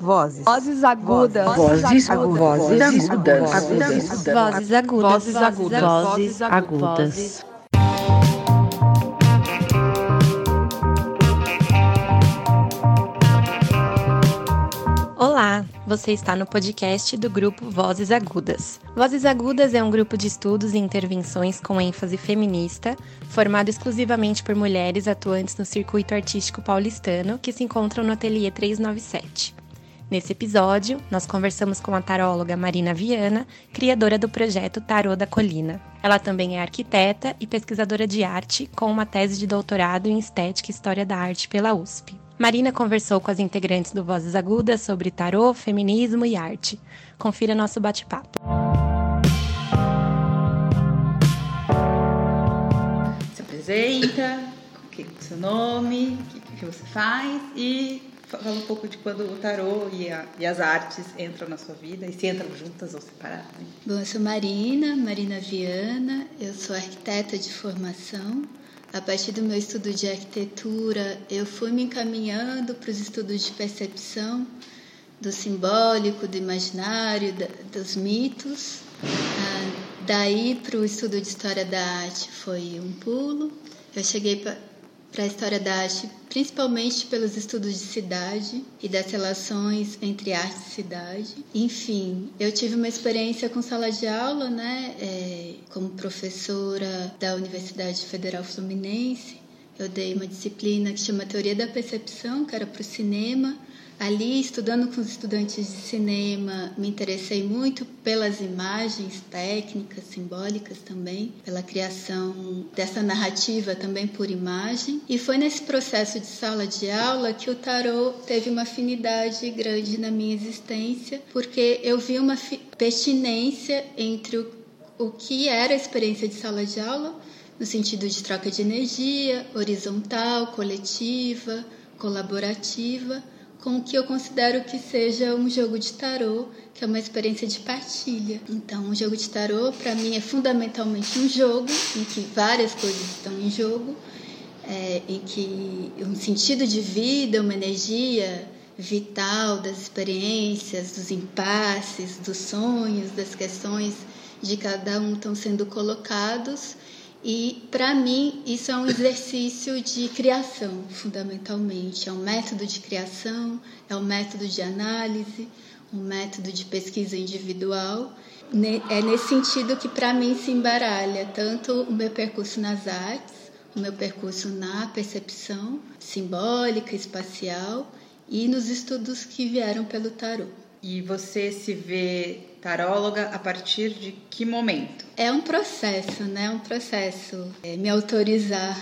Vozes. Vozes agudas. Vozes agudas. Vozes agudas. Vozes agudas. Vozes agudas. Vozes agudas. Olá, você está no podcast do grupo Vozes Agudas. Vozes Agudas é um grupo de estudos e intervenções com ênfase feminista, formado exclusivamente por mulheres atuantes no circuito artístico paulistano que se encontram no Ateliê 397. Nesse episódio, nós conversamos com a taróloga Marina Viana, criadora do projeto Tarô da Colina. Ela também é arquiteta e pesquisadora de arte, com uma tese de doutorado em Estética e História da Arte pela USP. Marina conversou com as integrantes do Vozes Agudas sobre tarô, feminismo e arte. Confira nosso bate-papo. Se apresenta, o que é seu nome, o que, que você faz e fala um pouco de quando o tarô e, a, e, as artes entram na sua vida e se entram juntas ou separadas. Bom, eu sou Marina, Marina Viana, eu sou arquiteta de formação. A partir do meu estudo de arquitetura, eu fui me encaminhando para os estudos de percepção do simbólico, do imaginário, da, dos mitos. Ah, daí para o estudo de história da arte foi um pulo. Eu cheguei para a história da arte, principalmente pelos estudos de cidade e das relações entre arte e cidade. Enfim, eu tive uma experiência com sala de aula, né, é, como professora da Universidade Federal Fluminense. Eu dei uma disciplina que chama Teoria da Percepção, que era para o cinema, Ali, estudando com os estudantes de cinema, me interessei muito pelas imagens técnicas, simbólicas também, pela criação dessa narrativa também por imagem. E foi nesse processo de sala de aula que o tarô teve uma afinidade grande na minha existência, porque eu vi uma pertinência entre o, o que era a experiência de sala de aula, no sentido de troca de energia, horizontal, coletiva, colaborativa com o que eu considero que seja um jogo de tarô, que é uma experiência de partilha. Então, um jogo de tarô, para mim, é fundamentalmente um jogo em que várias coisas estão em jogo, é, em que um sentido de vida, uma energia vital das experiências, dos impasses, dos sonhos, das questões de cada um estão sendo colocados e para mim isso é um exercício de criação, fundamentalmente. É um método de criação, é um método de análise, um método de pesquisa individual. É nesse sentido que para mim se embaralha tanto o meu percurso nas artes, o meu percurso na percepção simbólica, espacial e nos estudos que vieram pelo tarot. E você se vê taróloga a partir de que momento? É um processo, né? Um processo é, me autorizar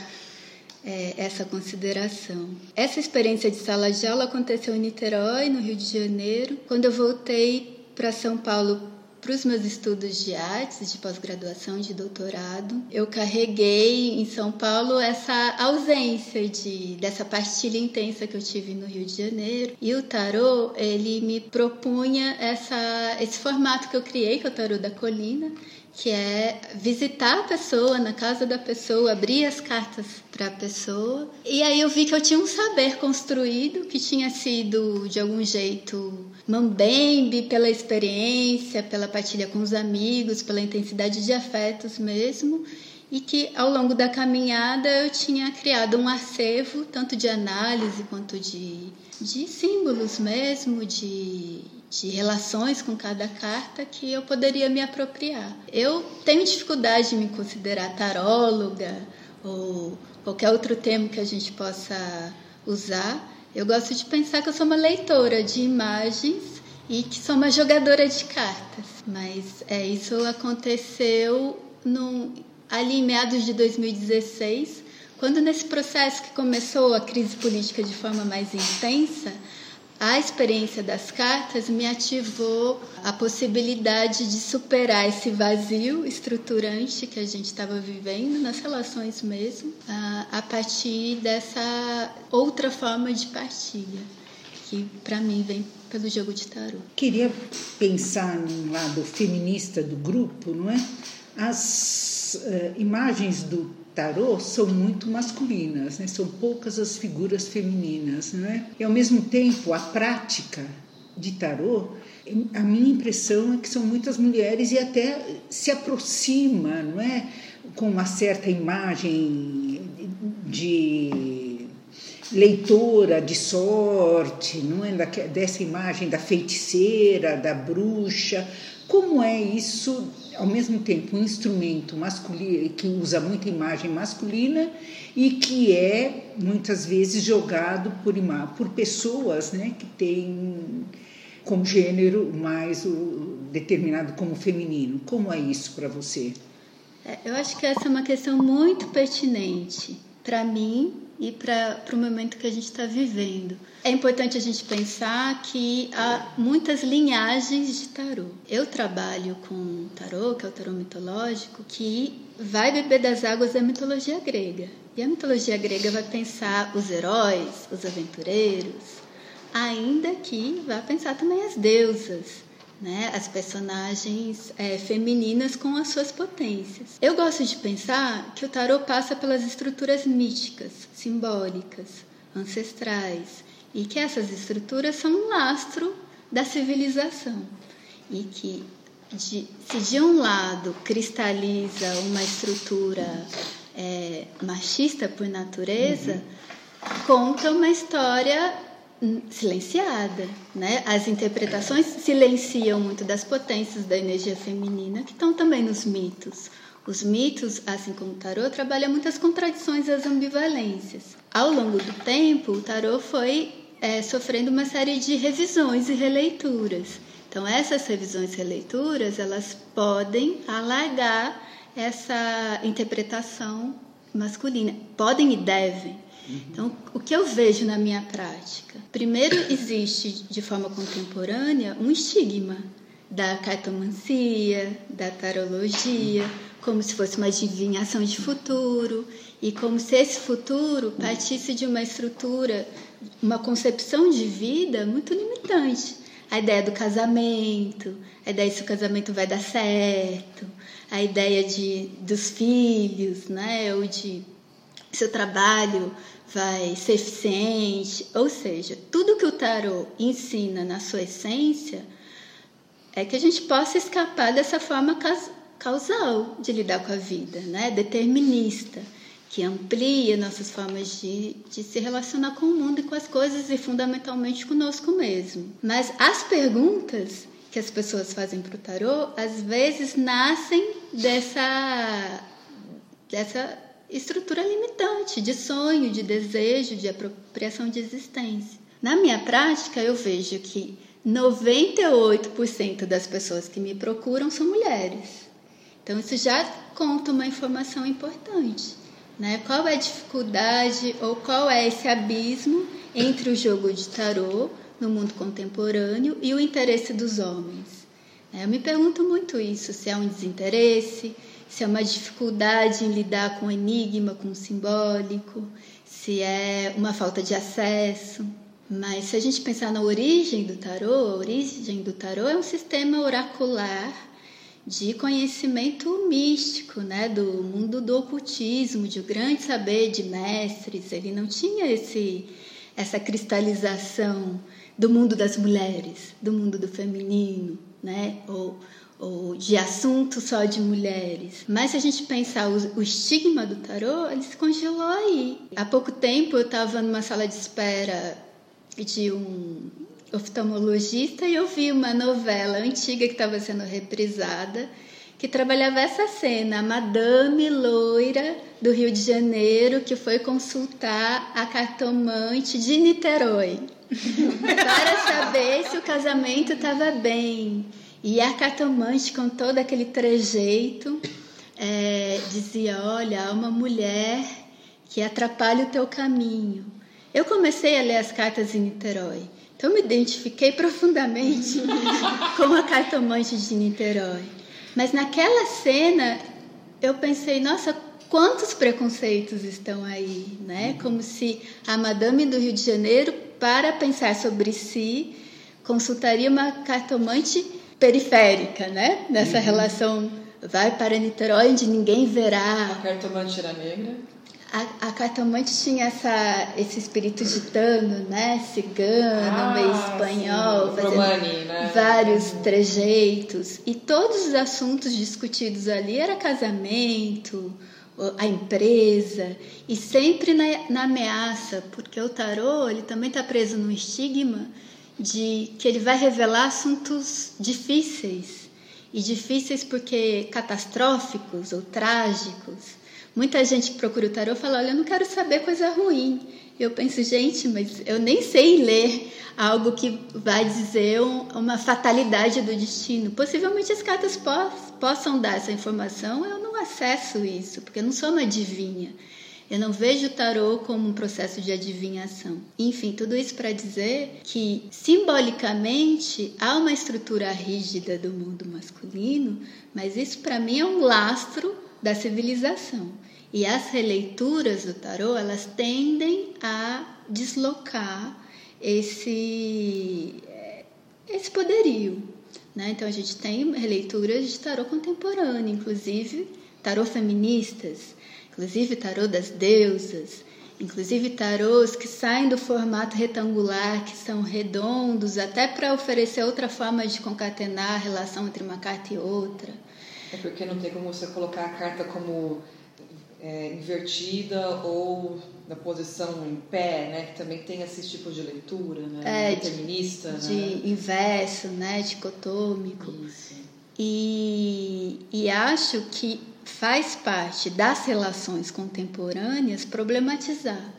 é, essa consideração. Essa experiência de sala de aula aconteceu em Niterói, no Rio de Janeiro. Quando eu voltei para São Paulo para os meus estudos de artes, de pós-graduação, de doutorado, eu carreguei em São Paulo essa ausência de dessa partilha intensa que eu tive no Rio de Janeiro. E o tarô, ele me propunha essa esse formato que eu criei, que é o tarô da colina, que é visitar a pessoa na casa da pessoa, abrir as cartas para a pessoa. E aí eu vi que eu tinha um saber construído que tinha sido de algum jeito mambembe pela experiência, pela partilha com os amigos, pela intensidade de afetos mesmo. E que ao longo da caminhada eu tinha criado um acervo, tanto de análise quanto de, de símbolos mesmo, de, de relações com cada carta que eu poderia me apropriar. Eu tenho dificuldade de me considerar taróloga ou qualquer outro termo que a gente possa usar. Eu gosto de pensar que eu sou uma leitora de imagens e que sou uma jogadora de cartas. Mas é, isso aconteceu no, ali em meados de 2016, quando nesse processo que começou a crise política de forma mais intensa, a experiência das cartas me ativou a possibilidade de superar esse vazio estruturante que a gente estava vivendo nas relações mesmo, a partir dessa outra forma de partilha, que para mim vem pelo jogo de tarô. Queria pensar num lado feminista do grupo, não é? As uh, imagens do tarô são muito masculinas, né? são poucas as figuras femininas. Né? E ao mesmo tempo, a prática de tarô, a minha impressão é que são muitas mulheres e até se aproxima, não é? Com uma certa imagem de leitora de sorte, não é? Dessa imagem da feiticeira, da bruxa. Como é isso, ao mesmo tempo, um instrumento masculino que usa muita imagem masculina e que é muitas vezes jogado por, por pessoas né, que têm como gênero mais o, determinado como feminino. Como é isso para você? É, eu acho que essa é uma questão muito pertinente para mim e para o momento que a gente está vivendo. É importante a gente pensar que há muitas linhagens de tarô. Eu trabalho com tarô, que é o tarô mitológico, que vai beber das águas da mitologia grega. E a mitologia grega vai pensar os heróis, os aventureiros, ainda que vá pensar também as deusas, né? as personagens é, femininas com as suas potências. Eu gosto de pensar que o tarot passa pelas estruturas míticas, simbólicas, ancestrais, e que essas estruturas são um lastro da civilização e que de, se de um lado cristaliza uma estrutura é, machista por natureza, uhum. conta uma história silenciada, né? As interpretações silenciam muito das potências da energia feminina que estão também nos mitos. Os mitos, assim como o tarô, trabalham muitas contradições e as ambivalências. Ao longo do tempo, o tarô foi é, sofrendo uma série de revisões e releituras. Então, essas revisões e releituras, elas podem alargar essa interpretação masculina. Podem e devem, então, o que eu vejo na minha prática? Primeiro, existe de forma contemporânea um estigma da cartomancia, da tarologia, como se fosse uma adivinhação de futuro e como se esse futuro partisse de uma estrutura, uma concepção de vida muito limitante. A ideia do casamento, a ideia de se o casamento vai dar certo, a ideia de dos filhos, né, ou de seu trabalho vai ser eficiente, ou seja, tudo que o tarot ensina na sua essência é que a gente possa escapar dessa forma causal de lidar com a vida, né? determinista, que amplia nossas formas de, de se relacionar com o mundo e com as coisas e fundamentalmente conosco mesmo. Mas as perguntas que as pessoas fazem para o tarô às vezes nascem dessa dessa estrutura limitante de sonho, de desejo, de apropriação de existência. Na minha prática, eu vejo que 98% das pessoas que me procuram são mulheres. Então, isso já conta uma informação importante. Né? Qual é a dificuldade ou qual é esse abismo entre o jogo de tarô no mundo contemporâneo e o interesse dos homens? Eu me pergunto muito isso: se é um desinteresse, se é uma dificuldade em lidar com o enigma, com o simbólico, se é uma falta de acesso. Mas se a gente pensar na origem do tarô, a origem do tarô é um sistema oracular de conhecimento místico, né, do mundo do ocultismo, de um grande saber de mestres. Ele não tinha esse essa cristalização do mundo das mulheres, do mundo do feminino, né, ou ou de assunto só de mulheres. Mas se a gente pensar o, o estigma do tarô, ele se congelou aí. Há pouco tempo eu estava numa sala de espera de um oftalmologista e eu vi uma novela antiga que estava sendo reprisada que trabalhava essa cena, a madame loira do Rio de Janeiro que foi consultar a cartomante de Niterói para saber se o casamento estava bem. E a cartomante, com todo aquele trejeito, é, dizia: Olha, há uma mulher que atrapalha o teu caminho. Eu comecei a ler as cartas em Niterói. Então, me identifiquei profundamente com a cartomante de Niterói. Mas naquela cena, eu pensei: nossa, quantos preconceitos estão aí, né? Como se a madame do Rio de Janeiro, para pensar sobre si, consultaria uma cartomante periférica, né? Nessa uhum. relação vai para Niterói onde ninguém verá. A cartomante era negra? A, a cartomante tinha essa, esse espírito gitano, né? Cigano, ah, meio espanhol, sim. Romani, né? vários trejeitos e todos os assuntos discutidos ali era casamento, a empresa e sempre na, na ameaça, porque o tarô ele também está preso no estigma de que ele vai revelar assuntos difíceis e difíceis porque catastróficos ou trágicos. Muita gente que procura o tarô fala: Olha, eu não quero saber coisa ruim. Eu penso, gente, mas eu nem sei ler algo que vai dizer uma fatalidade do destino. Possivelmente as cartas possam dar essa informação, eu não acesso isso, porque eu não sou uma adivinha. Eu não vejo o tarô como um processo de adivinhação. Enfim, tudo isso para dizer que simbolicamente há uma estrutura rígida do mundo masculino, mas isso para mim é um lastro da civilização. E as releituras do tarô, elas tendem a deslocar esse esse poderio, né? Então a gente tem releituras de tarô contemporâneo, inclusive tarô feministas, inclusive tarô das deusas, inclusive tarôs que saem do formato retangular, que são redondos, até para oferecer outra forma de concatenar a relação entre uma carta e outra. É porque não tem como você colocar a carta como é, invertida ou na posição em pé, né? Que também tem esse tipo de leitura, né? É, Feminista, de, né? de inverso, né? Dicotômico. Isso. E, e acho que faz parte das relações contemporâneas problematizar.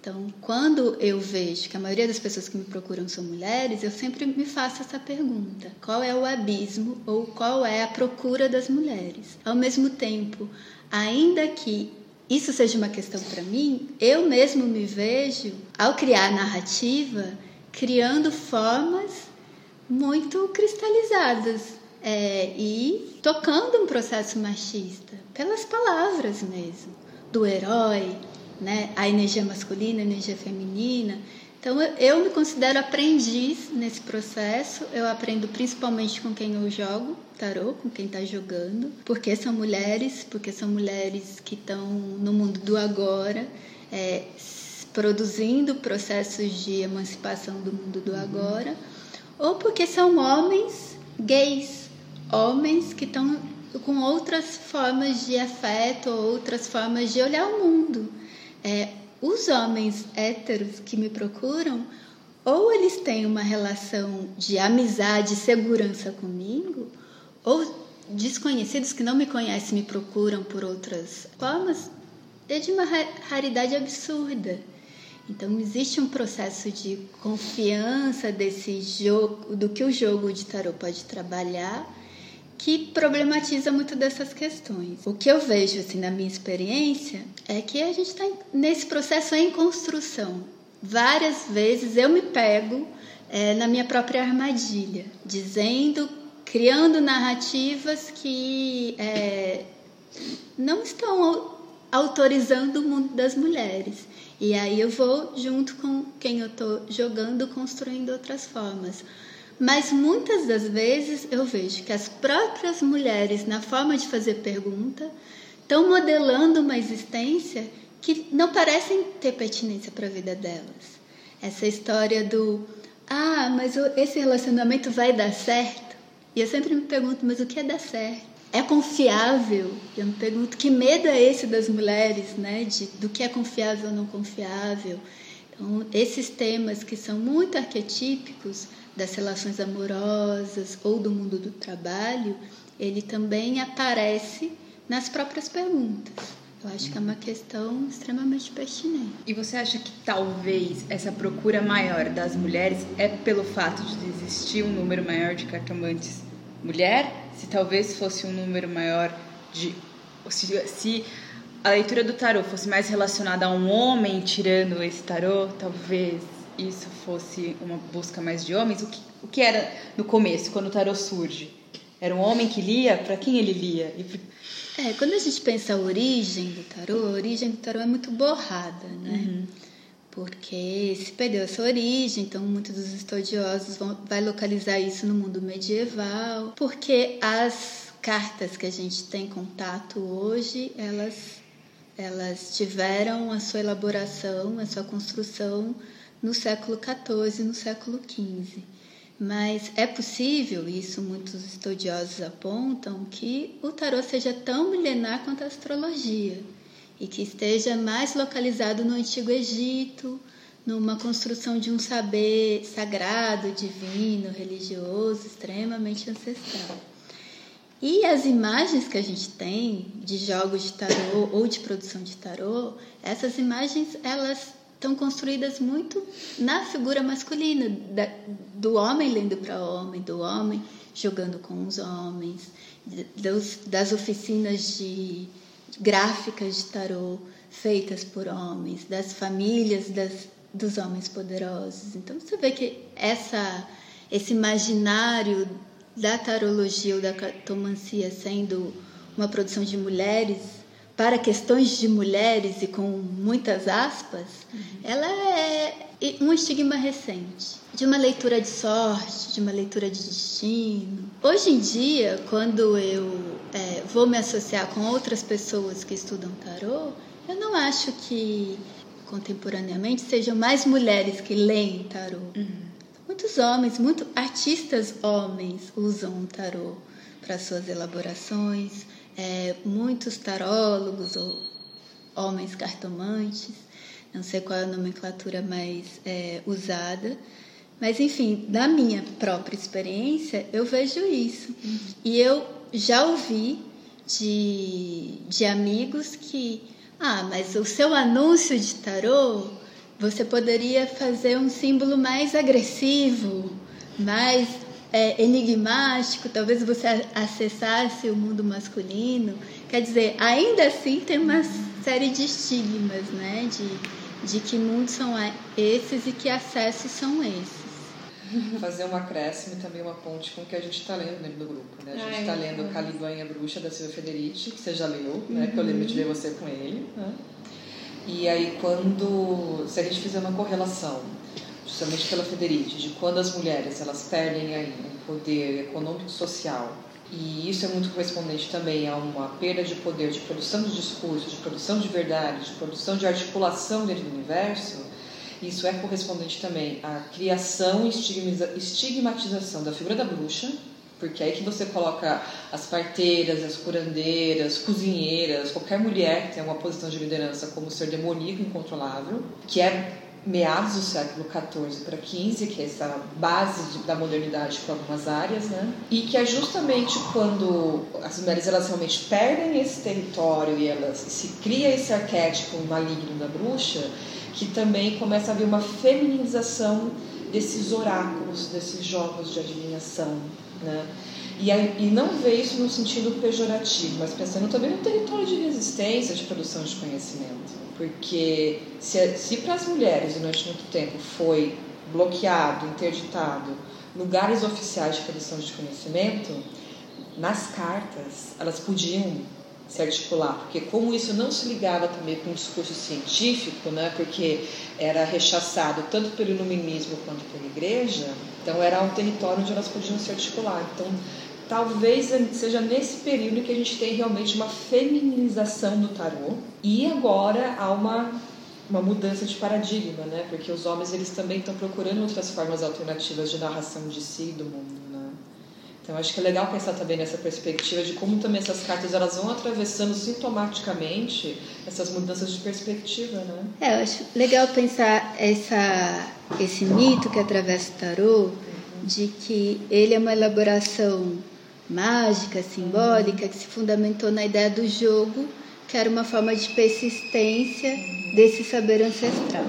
Então, quando eu vejo que a maioria das pessoas que me procuram são mulheres, eu sempre me faço essa pergunta: qual é o abismo ou qual é a procura das mulheres? Ao mesmo tempo, ainda que isso seja uma questão para mim, eu mesmo me vejo, ao criar narrativa, criando formas muito cristalizadas é, e tocando um processo machista pelas palavras mesmo, do herói, né? a energia masculina, a energia feminina. Então eu, me considero aprendiz nesse processo. Eu aprendo principalmente com quem eu jogo tarô, com quem está jogando, porque são mulheres, porque são mulheres que estão no mundo do agora, é, produzindo processos de emancipação do mundo do agora, ou porque são homens gays homens que estão com outras formas de afeto, outras formas de olhar o mundo. É, os homens héteros que me procuram, ou eles têm uma relação de amizade, segurança comigo, ou desconhecidos que não me conhecem me procuram por outras formas, é de uma raridade absurda. Então existe um processo de confiança desse jogo, do que o jogo de tarot pode trabalhar que problematiza muito dessas questões. O que eu vejo assim na minha experiência é que a gente está nesse processo em construção. Várias vezes eu me pego é, na minha própria armadilha, dizendo, criando narrativas que é, não estão autorizando o mundo das mulheres. E aí eu vou junto com quem eu estou jogando, construindo outras formas. Mas muitas das vezes eu vejo que as próprias mulheres, na forma de fazer pergunta, estão modelando uma existência que não parecem ter pertinência para a vida delas. Essa história do ah, mas esse relacionamento vai dar certo? E eu sempre me pergunto, mas o que é dar certo? É confiável? Eu me pergunto que medo é esse das mulheres, né? De, do que é confiável ou não confiável. Então, esses temas que são muito arquetípicos das relações amorosas ou do mundo do trabalho, ele também aparece nas próprias perguntas. Eu acho que é uma questão extremamente pertinente. E você acha que talvez essa procura maior das mulheres é pelo fato de existir um número maior de cartomantes mulher? Se talvez fosse um número maior de. Se, se a leitura do tarô fosse mais relacionada a um homem tirando esse tarô, talvez isso fosse uma busca mais de homens, o que, o que era no começo, quando o tarot surge? Era um homem que lia? Para quem ele lia? E... É, quando a gente pensa a origem do tarô, a origem do tarô é muito borrada, né? Uhum. Porque se perdeu essa origem, então muitos dos estudiosos vão vai localizar isso no mundo medieval, porque as cartas que a gente tem contato hoje, elas elas tiveram a sua elaboração, a sua construção no século XIV, no século XV. Mas é possível, isso muitos estudiosos apontam, que o tarô seja tão milenar quanto a astrologia e que esteja mais localizado no Antigo Egito, numa construção de um saber sagrado, divino, religioso, extremamente ancestral. E as imagens que a gente tem de jogos de tarô ou de produção de tarô, essas imagens elas estão construídas muito na figura masculina, da, do homem lendo para homem, do homem jogando com os homens, dos, das oficinas de gráficas de tarô feitas por homens, das famílias das, dos homens poderosos. Então você vê que essa, esse imaginário da tarologia ou da cartomancia sendo uma produção de mulheres para questões de mulheres e com muitas aspas, uhum. ela é um estigma recente, de uma leitura de sorte, de uma leitura de destino. Hoje em dia, quando eu é, vou me associar com outras pessoas que estudam tarô, eu não acho que contemporaneamente sejam mais mulheres que leem tarô. Uhum. Muitos homens, muitos artistas homens usam o tarô para suas elaborações é, muitos tarólogos ou homens cartomantes, não sei qual é a nomenclatura mais é, usada, mas enfim, da minha própria experiência, eu vejo isso. Uhum. E eu já ouvi de, de amigos que, ah, mas o seu anúncio de tarô, você poderia fazer um símbolo mais agressivo, mais é, enigmático, talvez você acessasse o mundo masculino. Quer dizer, ainda assim tem uma série de estigmas, né? De, de que mundos são esses e que acessos são esses. Fazer um acréscimo e também uma ponte com o que a gente está lendo dentro do grupo. Né? A gente está lendo Caliban e a Bruxa, da Silvia Federici, que você já leu, né? que eu lembro de ver você com ele. Né? E aí, quando. Se a gente fizer uma correlação justamente pela Federici, de quando as mulheres elas perdem aí poder econômico e social. E isso é muito correspondente também a uma perda de poder de produção de discurso, de produção de verdade, de produção de articulação dentro do universo, isso é correspondente também à criação e estigmatização da figura da bruxa, porque é aí que você coloca as parteiras, as curandeiras, cozinheiras, qualquer mulher que tem uma posição de liderança como ser demoníaco incontrolável, que é meados do século XIV para XV, que é essa base de, da modernidade para algumas áreas, né? E que é justamente quando as mulheres elas realmente perdem esse território e elas se cria esse arquétipo maligno da bruxa, que também começa a haver uma feminização desses oráculos, desses jogos de adivinhação, né? E, e não ver isso no sentido pejorativo, mas pensando também no território de resistência, de produção de conhecimento. Porque se, se para as mulheres durante muito tempo foi bloqueado, interditado lugares oficiais de produção de conhecimento, nas cartas elas podiam se articular, porque como isso não se ligava também com o discurso científico, né, porque era rechaçado tanto pelo iluminismo quanto pela igreja, então era um território onde elas podiam se articular. Então talvez seja nesse período que a gente tem realmente uma feminização do tarô e agora há uma uma mudança de paradigma, né? Porque os homens eles também estão procurando outras formas alternativas de narração de si e do mundo, né? Então acho que é legal pensar também nessa perspectiva de como também essas cartas elas vão atravessando sintomaticamente essas mudanças de perspectiva, né? É, eu acho legal pensar essa esse mito que atravessa o tarô de que ele é uma elaboração mágica, simbólica, que se fundamentou na ideia do jogo, que era uma forma de persistência desse saber ancestral.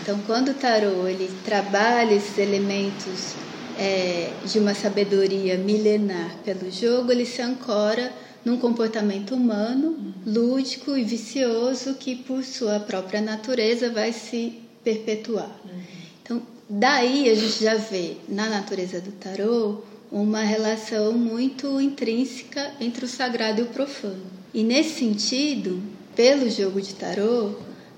Então, quando o tarô ele trabalha esses elementos é, de uma sabedoria milenar pelo jogo, ele se ancora num comportamento humano, lúdico e vicioso que, por sua própria natureza, vai se perpetuar. Então, daí a gente já vê na natureza do tarô uma relação muito intrínseca entre o sagrado e o profano. E nesse sentido, pelo jogo de tarô,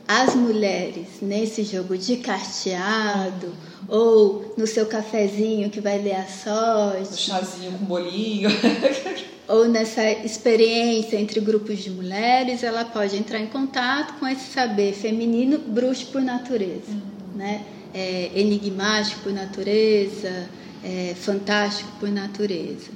as mulheres nesse jogo de carteado ou no seu cafezinho que vai ler a sorte, o chazinho com bolinho, ou nessa experiência entre grupos de mulheres, ela pode entrar em contato com esse saber feminino bruxo por natureza, uhum. né? É, enigmático por natureza, é, fantástico por natureza.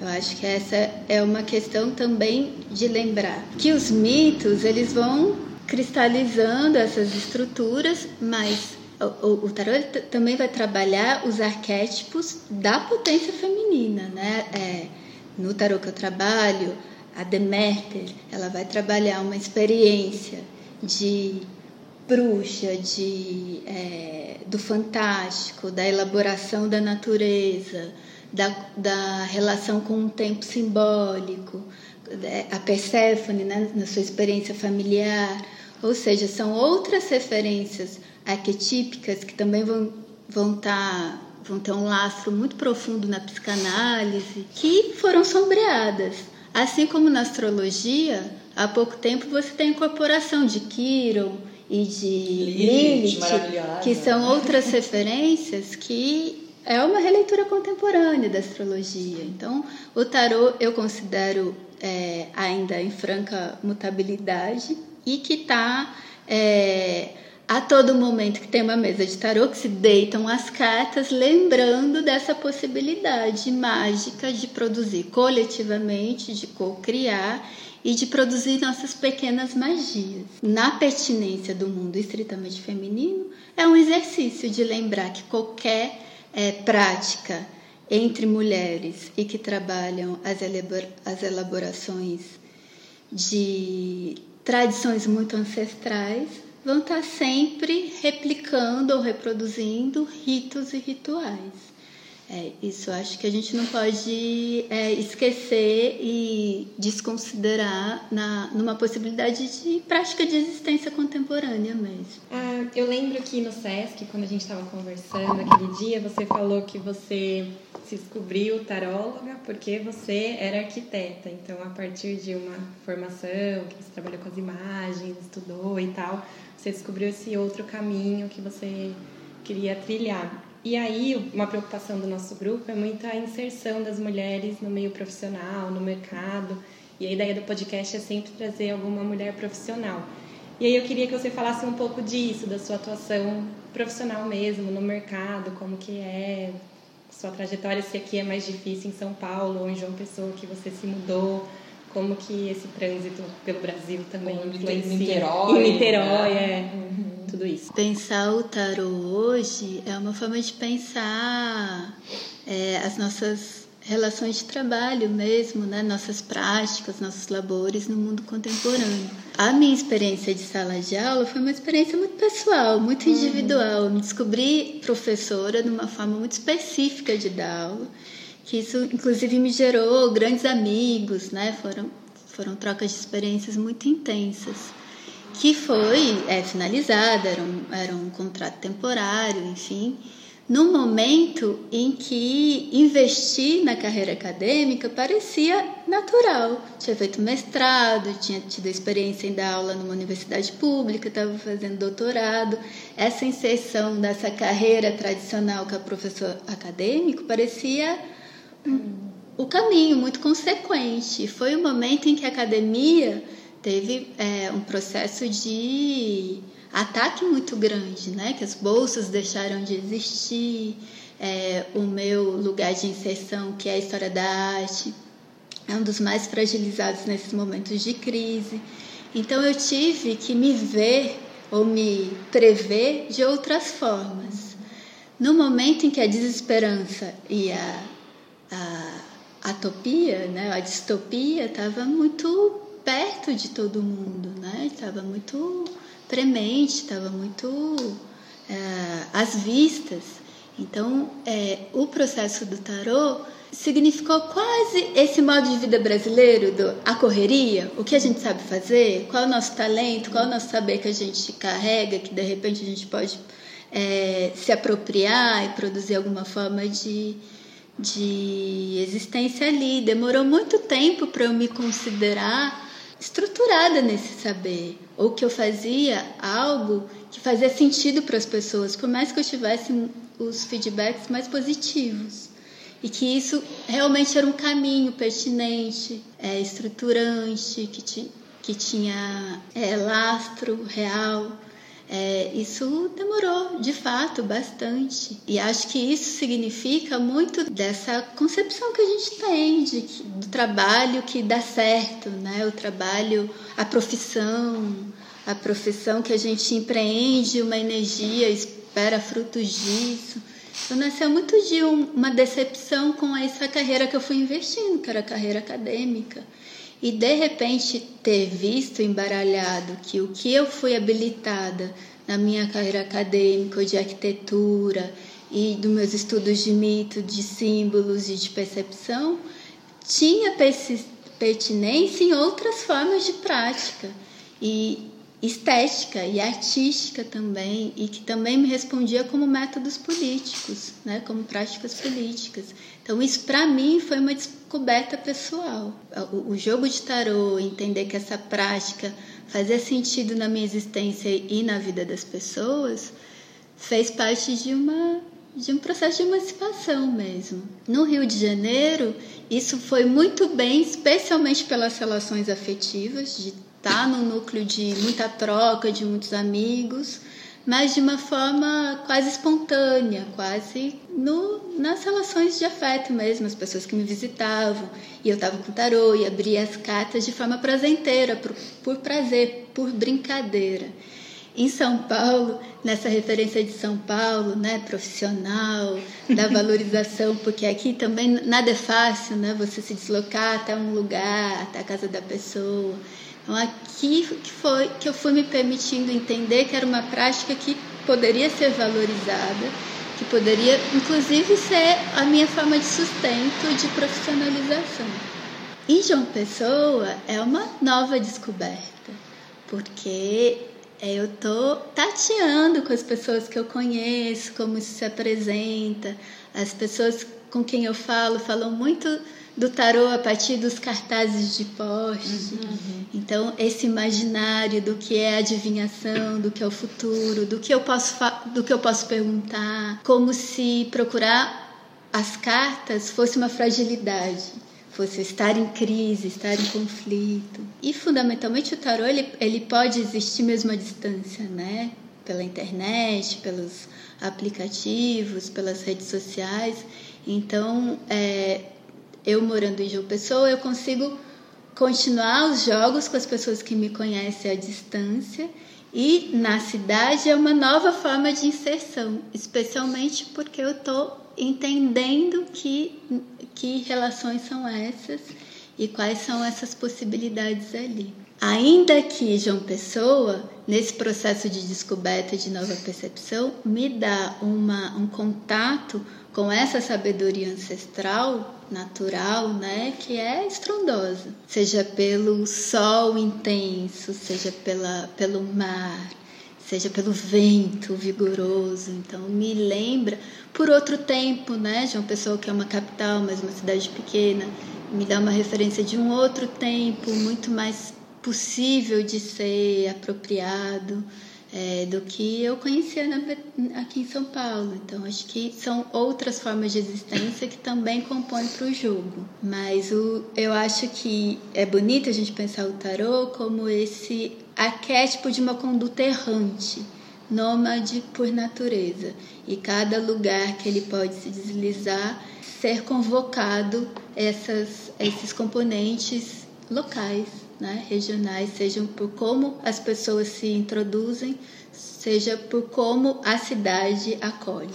Eu acho que essa é uma questão também de lembrar que os mitos eles vão cristalizando essas estruturas, mas o, o tarot também vai trabalhar os arquétipos da potência feminina, né? É, no tarot que eu trabalho, a Deméter, ela vai trabalhar uma experiência de bruxa, de, é, do fantástico, da elaboração da natureza, da, da relação com o tempo simbólico, é, a Perséfone né, na sua experiência familiar, ou seja, são outras referências arquetípicas que também vão, vão tá, vão ter um lastro muito profundo na psicanálise, que foram sombreadas. Assim como na astrologia, há pouco tempo você tem a incorporação de Quiron e de Lilith, que são outras referências que é uma releitura contemporânea da astrologia. Então, o tarô eu considero é, ainda em franca mutabilidade e que está é, a todo momento que tem uma mesa de tarô que se deitam as cartas, lembrando dessa possibilidade mágica de produzir coletivamente, de co-criar e de produzir nossas pequenas magias. Na pertinência do mundo estritamente feminino, é um exercício de lembrar que qualquer é, prática entre mulheres e que trabalham as, as elaborações de tradições muito ancestrais vão estar sempre replicando ou reproduzindo ritos e rituais. É, isso acho que a gente não pode é, esquecer e desconsiderar na, numa possibilidade de prática de existência contemporânea mesmo. Ah, eu lembro que no SESC, quando a gente estava conversando aquele dia, você falou que você se descobriu taróloga porque você era arquiteta. Então, a partir de uma formação, que você trabalhou com as imagens, estudou e tal, você descobriu esse outro caminho que você queria trilhar. E aí, uma preocupação do nosso grupo é muito a inserção das mulheres no meio profissional, no mercado. E a ideia do podcast é sempre trazer alguma mulher profissional. E aí eu queria que você falasse um pouco disso, da sua atuação profissional mesmo, no mercado, como que é sua trajetória, se aqui é mais difícil em São Paulo ou em João Pessoa, que você se mudou, como que esse trânsito pelo Brasil também influencia. Em Niterói. Em Niterói, né? é. Uhum tudo isso. Pensar o tarô hoje é uma forma de pensar é, as nossas relações de trabalho mesmo, né? nossas práticas, nossos labores no mundo contemporâneo. A minha experiência de sala de aula foi uma experiência muito pessoal, muito uhum. individual. Eu me descobri professora de uma forma muito específica de dar aula, que isso inclusive me gerou grandes amigos, né? Foram foram trocas de experiências muito intensas que foi é, finalizada, era um, era um contrato temporário, enfim, num momento em que investir na carreira acadêmica parecia natural. Tinha feito mestrado, tinha tido experiência em dar aula numa universidade pública, estava fazendo doutorado. Essa inserção dessa carreira tradicional que é professor acadêmico parecia o caminho muito consequente. Foi o momento em que a academia teve é, um processo de ataque muito grande, né? Que as bolsas deixaram de existir, é, o meu lugar de inserção, que é a história da arte, é um dos mais fragilizados nesses momentos de crise. Então eu tive que me ver ou me prever de outras formas. No momento em que a desesperança e a, a atopia, né, a distopia, estava muito perto de todo mundo, né? Estava muito premente, estava muito é, às vistas. Então, é, o processo do tarô significou quase esse modo de vida brasileiro do a correria, o que a gente sabe fazer, qual é o nosso talento, qual é o nosso saber que a gente carrega, que de repente a gente pode é, se apropriar e produzir alguma forma de, de existência ali. Demorou muito tempo para eu me considerar estruturada nesse saber, ou que eu fazia algo que fazia sentido para as pessoas, por mais que eu tivesse os feedbacks mais positivos. E que isso realmente era um caminho pertinente, é, estruturante, que, ti, que tinha é, lastro real. É, isso demorou, de fato, bastante. E acho que isso significa muito dessa concepção que a gente tem de, do trabalho que dá certo, né? O trabalho, a profissão, a profissão que a gente empreende uma energia, espera frutos disso. Então, nasceu muito de um, uma decepção com essa carreira que eu fui investindo, que era a carreira acadêmica. E de repente ter visto embaralhado que o que eu fui habilitada na minha carreira acadêmica de arquitetura e dos meus estudos de mito, de símbolos e de percepção tinha pertinência em outras formas de prática. E estética e artística também, e que também me respondia como métodos políticos, né, como práticas políticas. Então, isso para mim foi uma descoberta pessoal. O, jogo de tarô, entender que essa prática fazia sentido na minha existência e na vida das pessoas, fez parte de uma de um processo de emancipação mesmo. No Rio de Janeiro, isso foi muito bem, especialmente pelas relações afetivas, de tá no núcleo de muita troca, de muitos amigos, mas de uma forma quase espontânea, quase no, nas relações de afeto mesmo, as pessoas que me visitavam, e eu estava com tarô e abria as cartas de forma prazenteira, por, por prazer, por brincadeira. Em São Paulo, nessa referência de São Paulo, né, profissional, da valorização, porque aqui também nada é fácil, né, você se deslocar até um lugar, até a casa da pessoa. Então aqui que foi que eu fui me permitindo entender que era uma prática que poderia ser valorizada, que poderia inclusive ser a minha forma de sustento, de profissionalização. E João Pessoa é uma nova descoberta, porque eu tô tateando com as pessoas que eu conheço, como isso se apresenta, as pessoas com quem eu falo falam muito do tarô a partir dos cartazes de poste. Uhum. Então, esse imaginário do que é adivinhação, do que é o futuro, do que eu posso, do que eu posso perguntar, como se procurar as cartas fosse uma fragilidade, fosse estar em crise, estar em conflito. E, fundamentalmente, o tarô ele, ele pode existir mesmo à distância, né? Pela internet, pelos aplicativos, pelas redes sociais. Então, é, eu morando em João Pessoa, eu consigo continuar os jogos com as pessoas que me conhecem à distância e na cidade é uma nova forma de inserção, especialmente porque eu estou entendendo que, que relações são essas e quais são essas possibilidades ali. Ainda que João Pessoa, nesse processo de descoberta de nova percepção, me dá uma, um contato com essa sabedoria ancestral, natural, né, que é estrondosa, seja pelo sol intenso, seja pela, pelo mar, seja pelo vento vigoroso. Então me lembra por outro tempo, né, de uma pessoa que é uma capital, mas uma cidade pequena, me dá uma referência de um outro tempo muito mais possível de ser apropriado é, do que eu conhecia na, aqui em São Paulo. Então, acho que são outras formas de existência que também compõem para o jogo. Mas o, eu acho que é bonito a gente pensar o tarô como esse arquétipo de uma conduta errante, nômade por natureza. E cada lugar que ele pode se deslizar, ser convocado essas, esses componentes locais né, regionais, sejam por como as pessoas se introduzem, seja por como a cidade acolhe.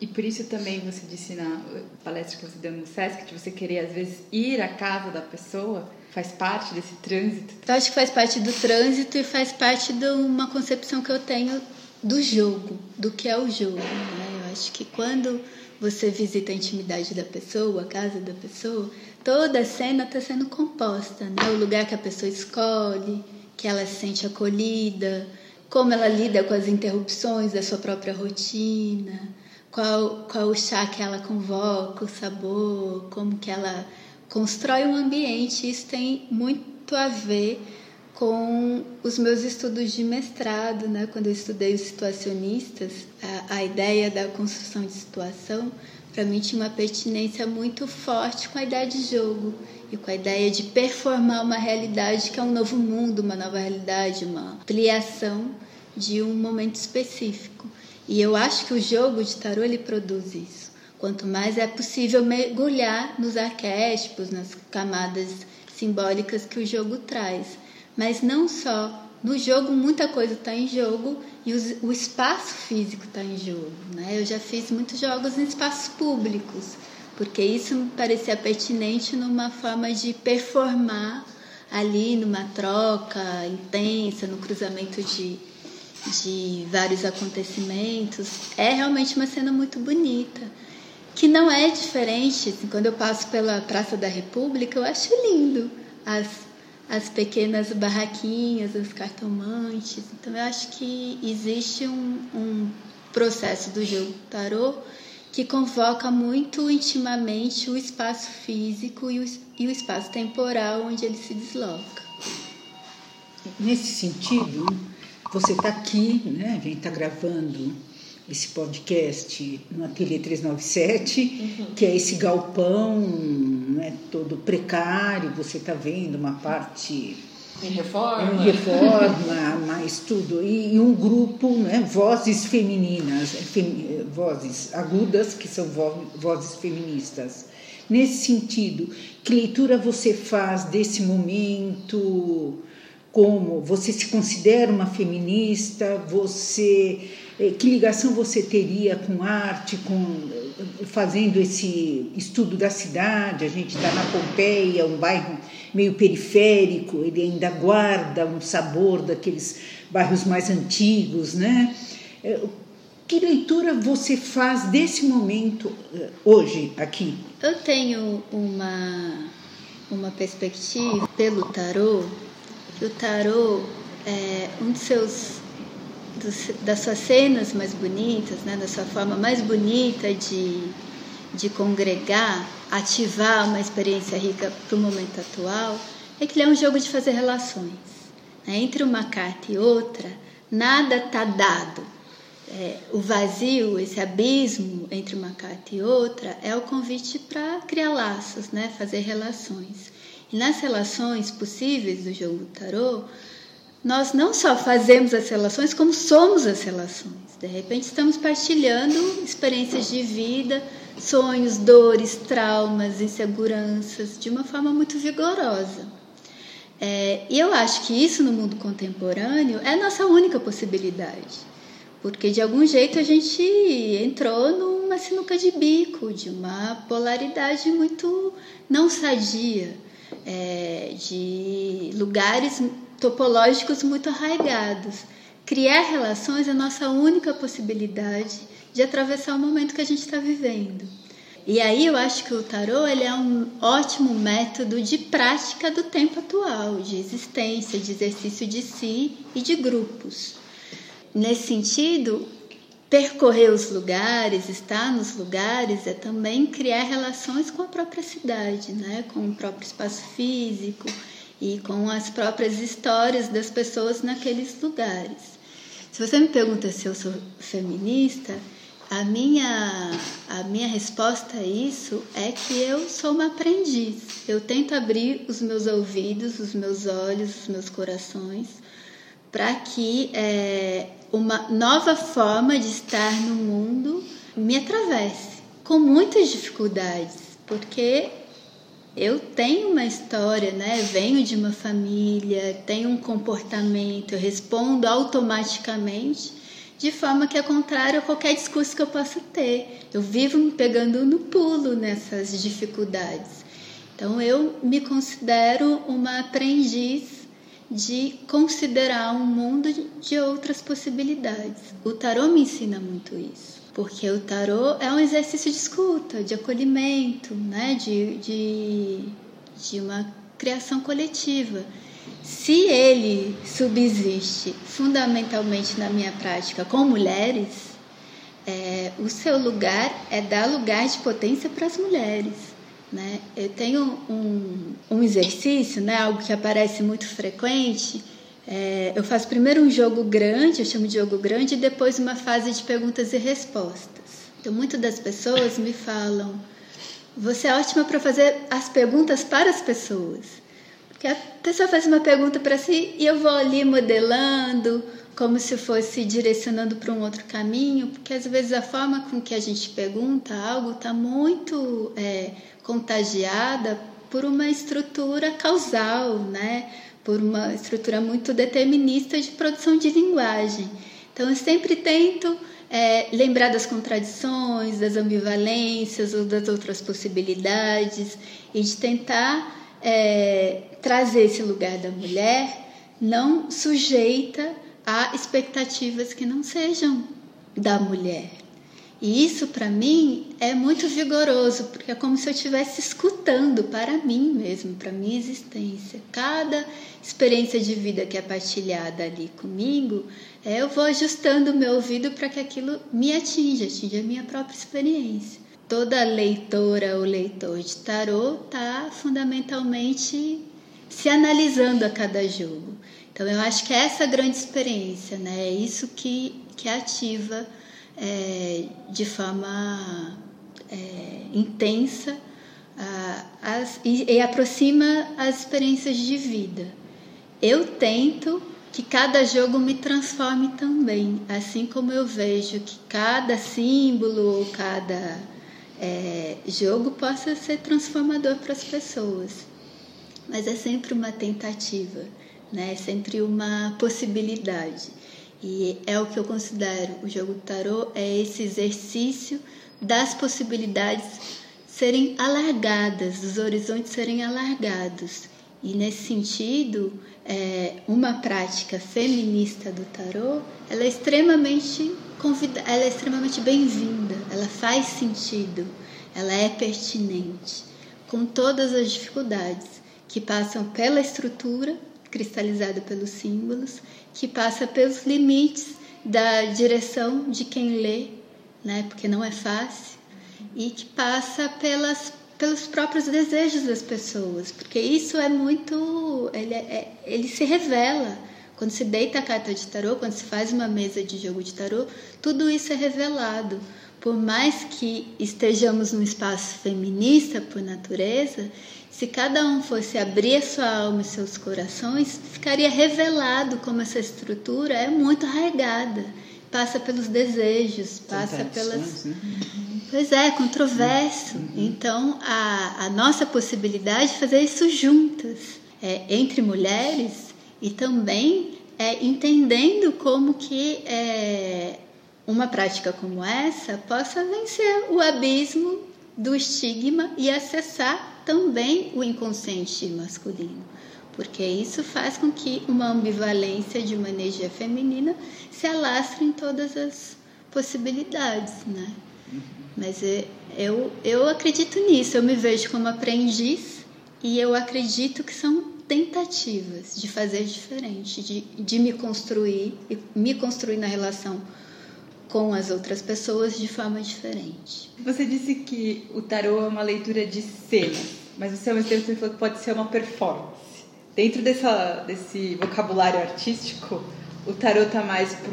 E por isso também você disse na palestra que você deu no SESC, que você queria às vezes ir à casa da pessoa, faz parte desse trânsito? Eu acho que faz parte do trânsito e faz parte de uma concepção que eu tenho do jogo, do que é o jogo. Né? Eu acho que quando você visita a intimidade da pessoa, a casa da pessoa, toda a cena está sendo composta, né? O lugar que a pessoa escolhe, que ela se sente acolhida, como ela lida com as interrupções da sua própria rotina, qual, qual o chá que ela convoca, o sabor, como que ela constrói um ambiente. Isso tem muito a ver com os meus estudos de mestrado, né? Quando eu estudei os situacionistas, a, a ideia da construção de situação para mim tinha uma pertinência muito forte com a ideia de jogo e com a ideia de performar uma realidade que é um novo mundo, uma nova realidade, uma ampliação de um momento específico. E eu acho que o jogo de tarô ele produz isso. Quanto mais é possível mergulhar nos arquétipos, nas camadas simbólicas que o jogo traz. Mas não só. No jogo, muita coisa está em jogo e o espaço físico está em jogo. Né? Eu já fiz muitos jogos em espaços públicos, porque isso me parecia pertinente numa forma de performar ali numa troca intensa, no cruzamento de, de vários acontecimentos. É realmente uma cena muito bonita, que não é diferente. Assim, quando eu passo pela Praça da República, eu acho lindo as, as pequenas barraquinhas, os cartomantes. Então, eu acho que existe um, um processo do jogo tarô que convoca muito intimamente o espaço físico e o, e o espaço temporal onde ele se desloca. Nesse sentido, você está aqui, né? a gente está gravando esse podcast no Ateliê 397, uhum. que é esse galpão né, todo precário, você está vendo uma parte em reforma. Em reforma, mais tudo. E, e, um grupo, né, vozes femininas, fem, vozes agudas, que são vo, vozes feministas. Nesse sentido, que leitura você faz desse momento? Como você se considera uma feminista? Você que ligação você teria com arte, com fazendo esse estudo da cidade? A gente está na Pompeia, um bairro meio periférico, ele ainda guarda um sabor daqueles bairros mais antigos, né? É, que leitura você faz desse momento é, hoje aqui? Eu tenho uma, uma perspectiva pelo tarô, o tarô é um dos seus dos, das suas cenas mais bonitas, né, da sua forma mais bonita de de congregar, ativar uma experiência rica para o momento atual, é que ele é um jogo de fazer relações. Né? Entre uma carta e outra, nada está dado. É, o vazio, esse abismo entre uma carta e outra, é o convite para criar laços, né? fazer relações. E nas relações possíveis do jogo do tarô, nós não só fazemos as relações, como somos as relações. De repente, estamos partilhando experiências de vida, sonhos, dores, traumas, inseguranças, de uma forma muito vigorosa. É, e eu acho que isso no mundo contemporâneo é a nossa única possibilidade, porque de algum jeito a gente entrou numa sinuca de bico, de uma polaridade muito não sadia, é, de lugares topológicos muito arraigados. Criar relações é a nossa única possibilidade de atravessar o momento que a gente está vivendo. E aí eu acho que o tarô ele é um ótimo método de prática do tempo atual, de existência, de exercício de si e de grupos. Nesse sentido, percorrer os lugares, estar nos lugares, é também criar relações com a própria cidade, né? com o próprio espaço físico e com as próprias histórias das pessoas naqueles lugares. Se você me pergunta se eu sou feminista, a minha, a minha resposta a isso é que eu sou uma aprendiz. Eu tento abrir os meus ouvidos, os meus olhos, os meus corações, para que é, uma nova forma de estar no mundo me atravesse, com muitas dificuldades, porque eu tenho uma história, né? Venho de uma família, tenho um comportamento, eu respondo automaticamente de forma que é contrário a qualquer discurso que eu possa ter. Eu vivo me pegando no pulo nessas dificuldades. Então eu me considero uma aprendiz de considerar um mundo de outras possibilidades. O tarô me ensina muito isso, porque o tarô é um exercício de escuta, de acolhimento, né? de, de, de uma criação coletiva. Se ele subsiste fundamentalmente na minha prática com mulheres, é, o seu lugar é dar lugar de potência para as mulheres. Né? Eu tenho um, um exercício, né, algo que aparece muito frequente. É, eu faço primeiro um jogo grande, eu chamo de jogo grande, e depois uma fase de perguntas e respostas. Então, muitas das pessoas me falam: você é ótima para fazer as perguntas para as pessoas. Que a pessoa faz uma pergunta para si e eu vou ali modelando, como se fosse direcionando para um outro caminho, porque às vezes a forma com que a gente pergunta algo está muito é, contagiada por uma estrutura causal, né? Por uma estrutura muito determinista de produção de linguagem. Então, eu sempre tento é, lembrar das contradições, das ambivalências ou das outras possibilidades e de tentar é, trazer esse lugar da mulher não sujeita a expectativas que não sejam da mulher. E isso para mim é muito vigoroso, porque é como se eu estivesse escutando para mim mesmo, para minha existência. Cada experiência de vida que é partilhada ali comigo, é, eu vou ajustando o meu ouvido para que aquilo me atinja, atinja a minha própria experiência. Toda leitora ou leitor de tarô está fundamentalmente se analisando a cada jogo. Então eu acho que é essa grande experiência, né? É isso que, que ativa é, de forma é, intensa as, e, e aproxima as experiências de vida. Eu tento que cada jogo me transforme também, assim como eu vejo que cada símbolo ou cada é, jogo possa ser transformador para as pessoas. Mas é sempre uma tentativa né? É sempre uma possibilidade. E é o que eu considero o jogo do tarô é esse exercício das possibilidades serem alargadas, dos horizontes serem alargados. E nesse sentido, é, uma prática feminista do tarô, ela é extremamente convida, ela é extremamente bem-vinda, ela faz sentido, ela é pertinente, com todas as dificuldades que passam pela estrutura cristalizado pelos símbolos, que passa pelos limites da direção de quem lê, né, porque não é fácil, e que passa pelas, pelos próprios desejos das pessoas, porque isso é muito. Ele, é, é ele se revela. Quando se deita a carta de tarô, quando se faz uma mesa de jogo de tarô, tudo isso é revelado. Por mais que estejamos num espaço feminista por natureza, se cada um fosse abrir a sua alma e seus corações, ficaria revelado como essa estrutura é muito arraigada, passa pelos desejos, passa pelas. Né? Pois é, controverso. Uhum. Então, a, a nossa possibilidade de fazer isso juntas, é, entre mulheres e também é, entendendo como que é, uma prática como essa possa vencer o abismo do estigma e acessar também o inconsciente masculino, porque isso faz com que uma ambivalência de uma energia feminina se alastre em todas as possibilidades, né? Mas é, eu, eu acredito nisso, eu me vejo como aprendiz e eu acredito que são tentativas de fazer diferente, de, de me construir e me construir na relação com as outras pessoas de forma diferente. Você disse que o tarô é uma leitura de cenas, mas você ao mesmo tempo falou que pode ser uma performance. Dentro dessa, desse vocabulário artístico, o tarô está mais para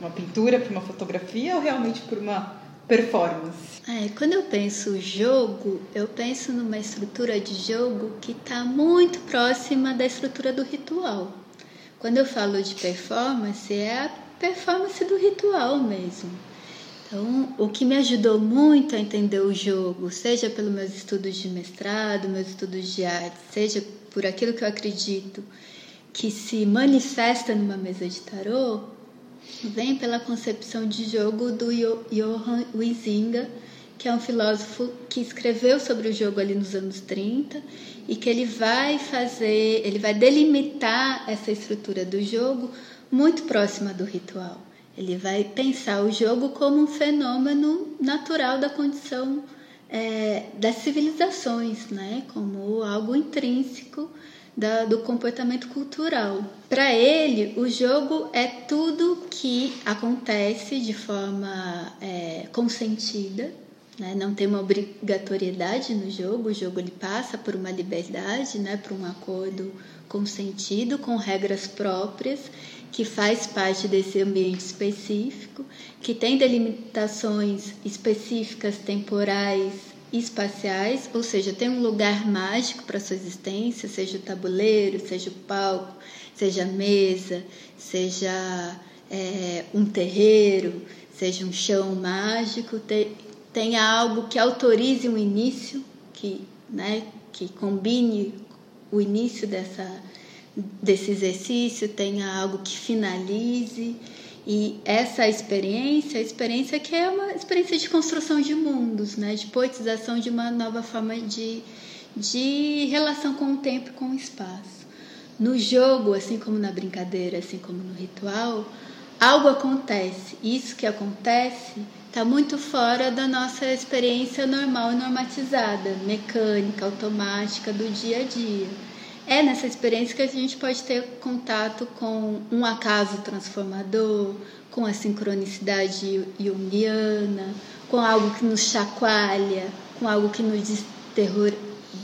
uma pintura, para uma fotografia ou realmente por uma performance? É, quando eu penso jogo, eu penso numa estrutura de jogo que está muito próxima da estrutura do ritual. Quando eu falo de performance, é a performance do ritual mesmo. Então, o que me ajudou muito a entender o jogo, seja pelos meus estudos de mestrado, meus estudos de arte, seja por aquilo que eu acredito que se manifesta numa mesa de tarô, vem pela concepção de jogo do Johann Huizinga, que é um filósofo que escreveu sobre o jogo ali nos anos 30 e que ele vai fazer, ele vai delimitar essa estrutura do jogo muito próxima do ritual. Ele vai pensar o jogo como um fenômeno natural da condição é, das civilizações, né? como algo intrínseco da, do comportamento cultural. Para ele, o jogo é tudo que acontece de forma é, consentida, né? não tem uma obrigatoriedade no jogo, o jogo ele passa por uma liberdade, né? por um acordo consentido, com regras próprias que faz parte desse ambiente específico, que tem delimitações específicas temporais espaciais, ou seja, tem um lugar mágico para sua existência, seja o tabuleiro, seja o palco, seja a mesa, seja é, um terreiro, seja um chão mágico, te, tenha algo que autorize um início, que, né, que combine o início dessa, desse exercício, tenha algo que finalize. E essa experiência, a experiência que é uma experiência de construção de mundos, né? de poetização de uma nova forma de, de relação com o tempo e com o espaço. No jogo, assim como na brincadeira, assim como no ritual, algo acontece. Isso que acontece está muito fora da nossa experiência normal e normatizada, mecânica, automática do dia a dia. É nessa experiência que a gente pode ter contato com um acaso transformador, com a sincronicidade junguiana, com algo que nos chacoalha, com algo que nos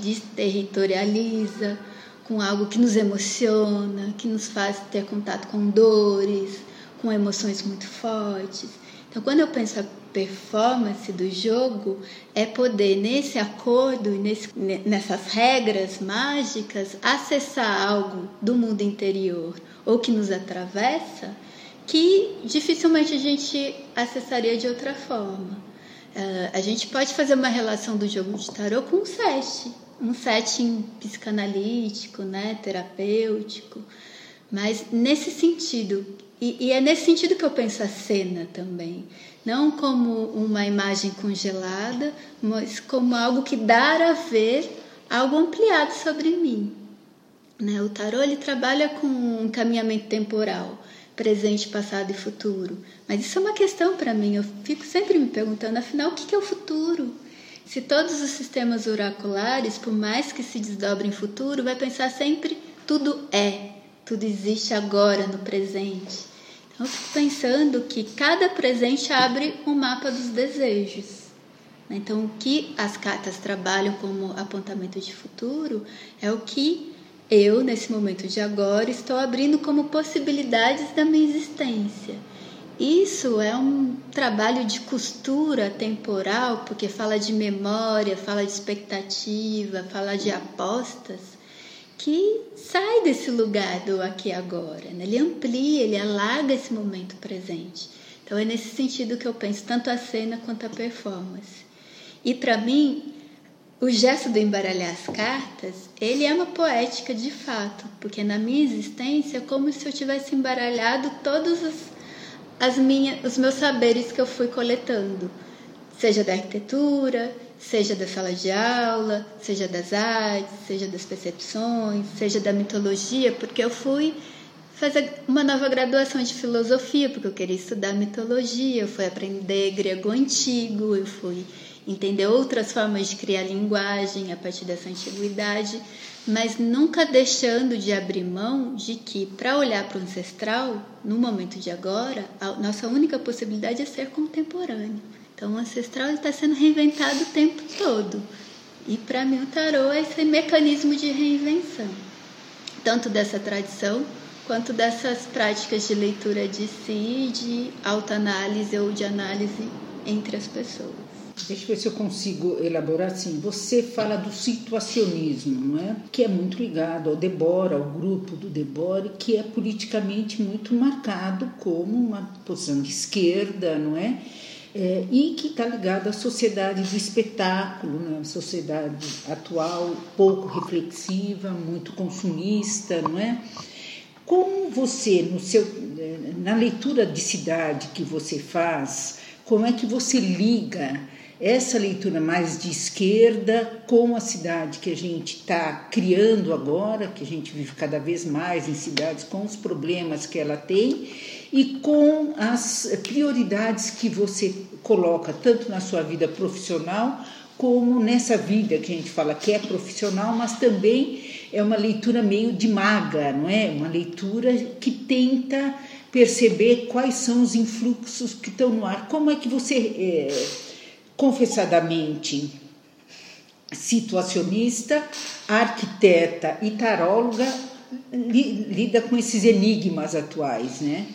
desterritorializa, com algo que nos emociona, que nos faz ter contato com dores, com emoções muito fortes. Então, quando eu penso a performance do jogo, é poder, nesse acordo nesse, nessas regras mágicas, acessar algo do mundo interior ou que nos atravessa que dificilmente a gente acessaria de outra forma. Uh, a gente pode fazer uma relação do jogo de tarô com um set, um setting psicanalítico, né, terapêutico, mas nesse sentido e, e, é nesse sentido que eu penso a cena também. Não como uma imagem congelada, mas como algo que dá a ver algo ampliado sobre mim. Né? O tarô ele trabalha com um caminhamento temporal, presente, passado e futuro. Mas isso é uma questão para mim. Eu fico sempre me perguntando, afinal, o que é o futuro? Se todos os sistemas oraculares, por mais que se desdobrem em futuro, vai pensar sempre tudo é, tudo existe agora, no presente. Então, eu fico pensando que cada presente abre um mapa dos desejos. Então, o que as cartas trabalham como apontamento de futuro é o que eu, nesse momento de agora, estou abrindo como possibilidades da minha existência. Isso é um trabalho de costura temporal, porque fala de memória, fala de expectativa, fala de apostas que sai desse lugar do aqui e agora, né? ele amplia, ele alarga esse momento presente. Então é nesse sentido que eu penso tanto a cena quanto a performance. E para mim, o gesto do embaralhar as cartas, ele é uma poética de fato, porque na minha existência é como se eu tivesse embaralhado todos os, as os meus saberes que eu fui coletando, seja da arquitetura, seja da sala de aula, seja das artes, seja das percepções, seja da mitologia, porque eu fui fazer uma nova graduação de filosofia, porque eu queria estudar mitologia, eu fui aprender grego antigo, eu fui entender outras formas de criar linguagem a partir dessa antiguidade, mas nunca deixando de abrir mão de que, para olhar para o ancestral, no momento de agora, a nossa única possibilidade é ser contemporâneo. Então, o ancestral está sendo reinventado o tempo todo. E para mim, o tarô é esse mecanismo de reinvenção, tanto dessa tradição quanto dessas práticas de leitura de si, de autoanálise ou de análise entre as pessoas. Deixa eu ver se eu consigo elaborar assim. Você fala do situacionismo, não é? Que é muito ligado ao Debora, ao grupo do Debora, que é politicamente muito marcado como uma posição de esquerda, não é? É, e que está ligado à sociedade do espetáculo, né? sociedade atual pouco reflexiva, muito consumista, não é? Como você, no seu, é, na leitura de cidade que você faz, como é que você liga essa leitura mais de esquerda com a cidade que a gente está criando agora, que a gente vive cada vez mais em cidades com os problemas que ela tem e com as prioridades que você coloca tanto na sua vida profissional como nessa vida que a gente fala que é profissional, mas também é uma leitura meio de maga, não é? Uma leitura que tenta perceber quais são os influxos que estão no ar. Como é que você, é, confessadamente situacionista, arquiteta e taróloga, li, lida com esses enigmas atuais, né?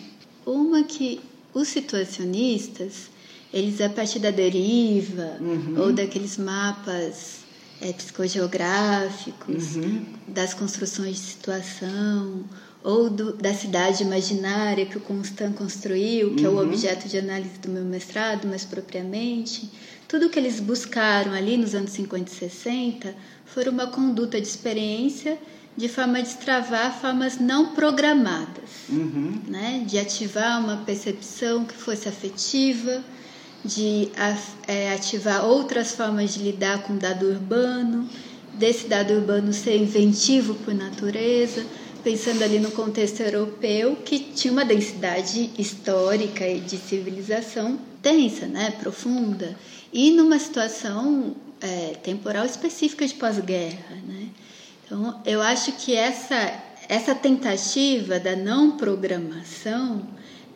Uma que os situacionistas eles a partir da deriva uhum. ou daqueles mapas é, psicogeográficos, uhum. das construções de situação, ou do, da cidade imaginária que o Constant construiu, que uhum. é o uhum. objeto de análise do meu mestrado, mais propriamente. Tudo que eles buscaram ali nos anos 50 e 60 foi uma conduta de experiência de forma a destravar formas não programadas, uhum. né? de ativar uma percepção que fosse afetiva, de é, ativar outras formas de lidar com o dado urbano, desse dado urbano ser inventivo por natureza, pensando ali no contexto europeu, que tinha uma densidade histórica e de civilização densa, né, profunda, e numa situação é, temporal específica de pós-guerra. Né? Então, eu acho que essa, essa tentativa da não programação,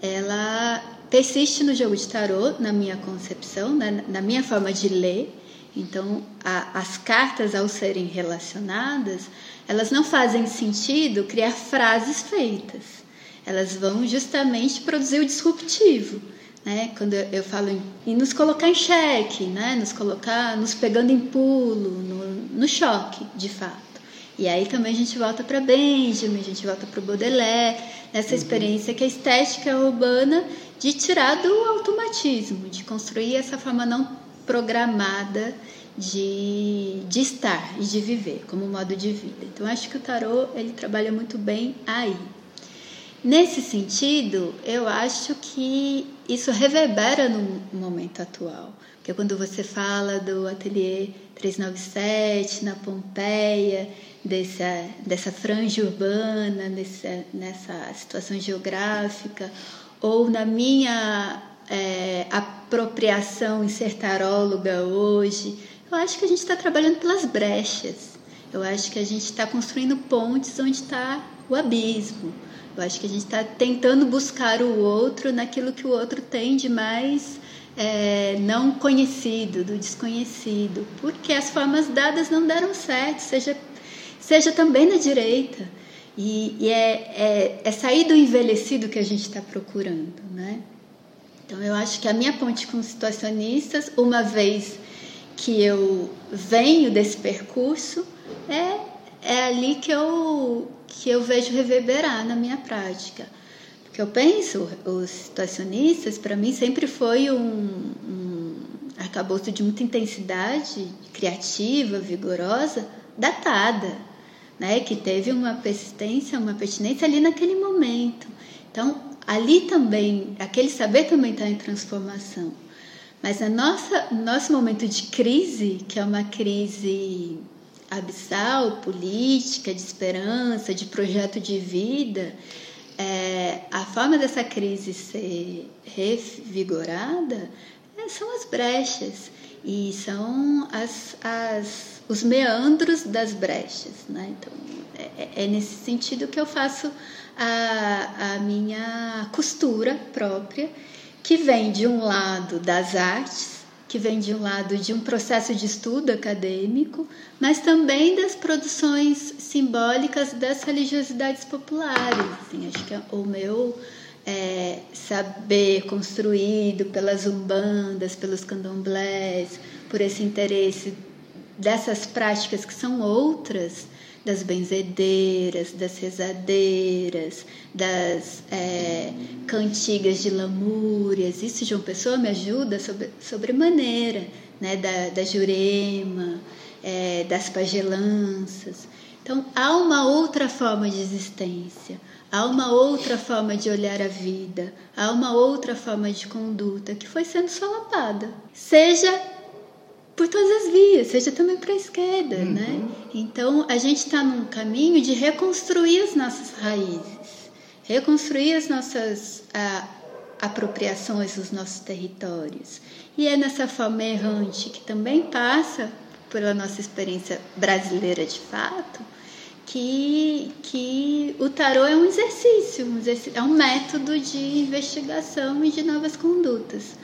ela persiste no jogo de tarô, na minha concepção, né? na minha forma de ler. Então, a, as cartas, ao serem relacionadas, elas não fazem sentido criar frases feitas. Elas vão justamente produzir o disruptivo. Né? Quando eu, eu falo em, em, nos colocar em xeque, né? nos colocar, nos pegando em pulo, no, no choque, de fato. E aí também a gente volta para Benjamin, a gente volta para Baudelaire, nessa uhum. experiência que a estética urbana de tirar do automatismo, de construir essa forma não programada de, de estar e de viver como modo de vida. Então acho que o tarô ele trabalha muito bem aí. Nesse sentido, eu acho que isso reverbera no momento atual. Porque quando você fala do ateliê 397 na Pompeia, dessa, dessa franja urbana, nessa, nessa situação geográfica, ou na minha é, apropriação em ser taróloga hoje, eu acho que a gente está trabalhando pelas brechas. Eu acho que a gente está construindo pontes onde está o abismo. Eu acho que a gente está tentando buscar o outro naquilo que o outro tem de mais é, não conhecido, do desconhecido, porque as formas dadas não deram certo, seja, seja também na direita. E, e é, é, é, sair do envelhecido que a gente está procurando, né? Então eu acho que a minha ponte com situacionistas, uma vez que eu venho desse percurso, é, é ali que eu, que eu vejo reverberar na minha prática. Porque eu penso, os situacionistas, para mim, sempre foi um, um arcabouço de muita intensidade criativa, vigorosa, datada, né? que teve uma persistência, uma pertinência ali naquele momento. Então, ali também, aquele saber também está em transformação. Mas a nossa nosso momento de crise, que é uma crise abissal, política, de esperança, de projeto de vida, é, a forma dessa crise ser revigorada é, são as brechas e são as, as, os meandros das brechas. Né? Então, é, é nesse sentido que eu faço a, a minha costura própria que vem de um lado das artes, que vem de um lado de um processo de estudo acadêmico, mas também das produções simbólicas das religiosidades populares. Assim, acho que é o meu é, saber construído pelas umbandas, pelos candomblés, por esse interesse dessas práticas que são outras das benzedeiras, das rezadeiras, das é, cantigas de lamúrias. Isso, João Pessoa, me ajuda sobre, sobremaneira, né? da, da jurema, é, das pagelanças. Então, há uma outra forma de existência, há uma outra forma de olhar a vida, há uma outra forma de conduta que foi sendo solapada. Seja por todas as vias, seja também para a esquerda, uhum. né? Então a gente está num caminho de reconstruir as nossas raízes, reconstruir as nossas a, apropriações dos nossos territórios. E é nessa forma errante que também passa pela nossa experiência brasileira de fato, que, que o tarô é um exercício, um exercício, é um método de investigação e de novas condutas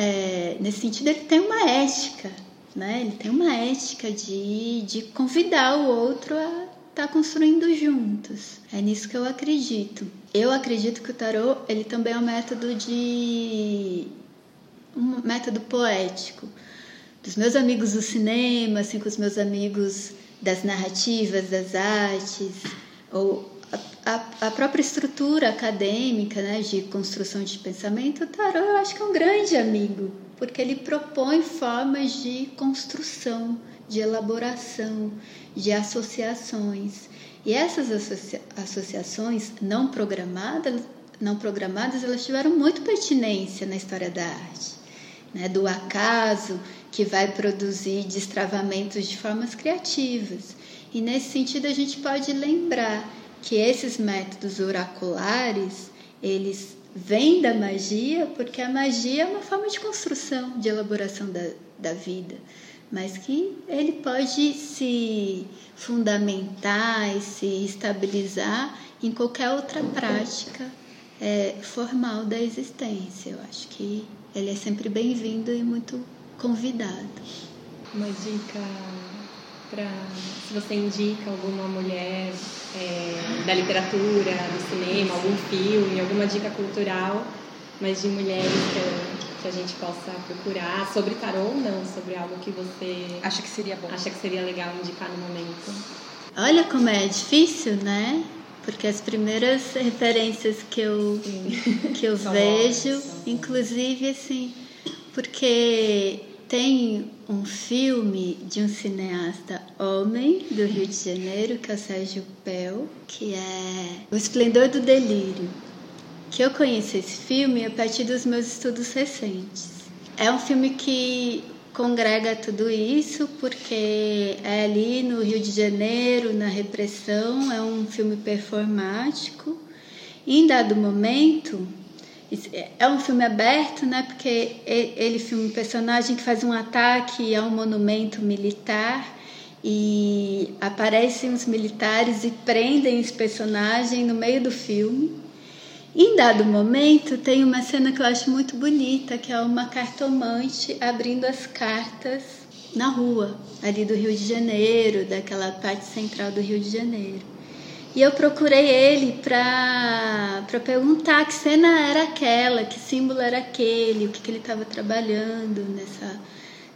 é, nesse sentido, ele tem uma ética, né? Ele tem uma ética de, de convidar o outro a estar tá construindo juntos. É nisso que eu acredito. Eu acredito que o tarô ele também é um método de um método poético. Dos meus amigos do cinema, assim, com os meus amigos das narrativas, das artes, ou a, a, própria estrutura acadêmica né, de construção de pensamento, o tarô eu acho que é um grande amigo, porque ele propõe formas de construção, de elaboração, de associações. E essas associa associações não programadas, não programadas, elas tiveram muito pertinência na história da arte, né? do acaso que vai produzir destravamentos de formas criativas. E nesse sentido a gente pode lembrar que esses métodos oraculares, eles vêm da magia, porque a magia é uma forma de construção, de elaboração da, da vida, mas que ele pode se fundamentar e se estabilizar em qualquer outra prática é, formal da existência. Eu acho que ele é sempre bem-vindo e muito convidado. Uma dica para se você indica alguma mulher é, da literatura, do cinema, algum filme, alguma dica cultural, mas de mulheres que, que a gente possa procurar sobre tarô ou não, sobre algo que você acha que seria bom, acha que seria legal indicar no momento. Olha como é difícil, né? Porque as primeiras referências que eu, que eu vejo, inclusive assim, porque tem um filme de um cineasta homem do Rio de Janeiro, que é o Sérgio Pel, que é O Esplendor do Delírio. Que eu conheci esse filme a partir dos meus estudos recentes. É um filme que congrega tudo isso porque é ali no Rio de Janeiro, na repressão, é um filme performático. Em dado momento, é um filme aberto, né? Porque ele filma um personagem que faz um ataque a um monumento militar e aparecem os militares e prendem esse personagem no meio do filme. Em dado momento tem uma cena que eu acho muito bonita, que é uma cartomante abrindo as cartas na rua, ali do Rio de Janeiro, daquela parte central do Rio de Janeiro. E eu procurei ele para perguntar que cena era aquela, que símbolo era aquele, o que, que ele estava trabalhando nessa,